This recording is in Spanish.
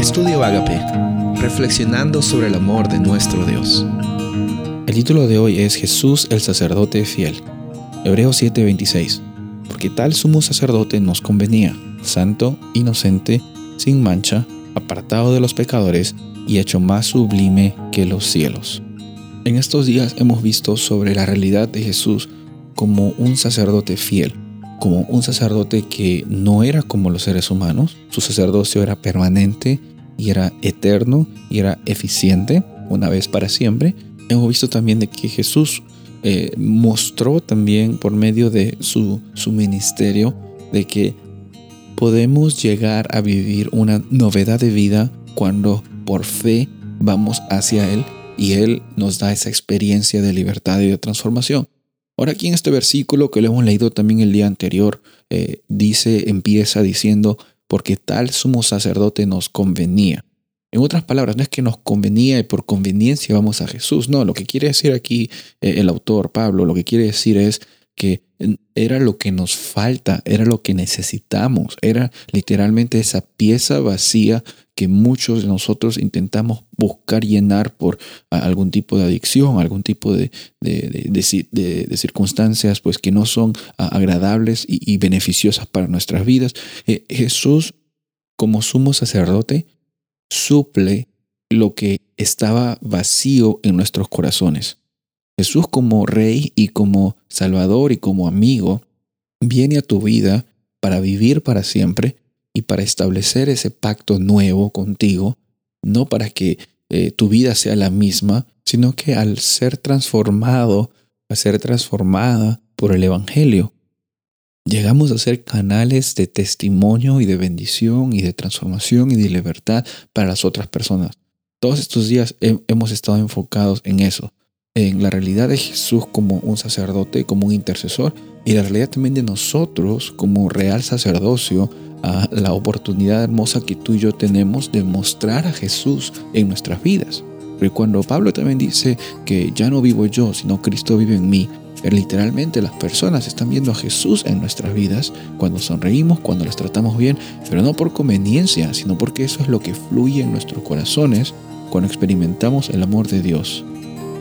Estudio Agape, reflexionando sobre el amor de nuestro Dios. El título de hoy es Jesús el sacerdote fiel. Hebreos 7:26. Porque tal sumo sacerdote nos convenía, santo, inocente, sin mancha, apartado de los pecadores y hecho más sublime que los cielos. En estos días hemos visto sobre la realidad de Jesús como un sacerdote fiel, como un sacerdote que no era como los seres humanos, su sacerdocio era permanente y era eterno y era eficiente una vez para siempre. Hemos visto también de que Jesús eh, mostró también por medio de su, su ministerio de que podemos llegar a vivir una novedad de vida cuando por fe vamos hacia Él y Él nos da esa experiencia de libertad y de transformación. Ahora aquí en este versículo que lo hemos leído también el día anterior, eh, dice, empieza diciendo, porque tal sumo sacerdote nos convenía. En otras palabras, no es que nos convenía y por conveniencia vamos a Jesús, no, lo que quiere decir aquí eh, el autor Pablo, lo que quiere decir es que era lo que nos falta, era lo que necesitamos, era literalmente esa pieza vacía que muchos de nosotros intentamos buscar llenar por algún tipo de adicción, algún tipo de, de, circunstancias pues, que no son agradables y, beneficiosas para nuestras vidas. Eh, Jesús, como sumo sacerdote, suple lo que estaba vacío en nuestros corazones. Jesús como Rey y como Salvador y como amigo viene a tu vida para vivir para siempre y para establecer ese pacto nuevo contigo, no para que eh, tu vida sea la misma, sino que al ser transformado, a ser transformada por el Evangelio, llegamos a ser canales de testimonio y de bendición y de transformación y de libertad para las otras personas. Todos estos días hemos estado enfocados en eso, en la realidad de Jesús como un sacerdote, como un intercesor, y la realidad también de nosotros como real sacerdocio, a la oportunidad hermosa que tú y yo tenemos de mostrar a Jesús en nuestras vidas. Pero cuando Pablo también dice que ya no vivo yo, sino Cristo vive en mí, literalmente las personas están viendo a Jesús en nuestras vidas cuando sonreímos, cuando las tratamos bien, pero no por conveniencia, sino porque eso es lo que fluye en nuestros corazones cuando experimentamos el amor de Dios.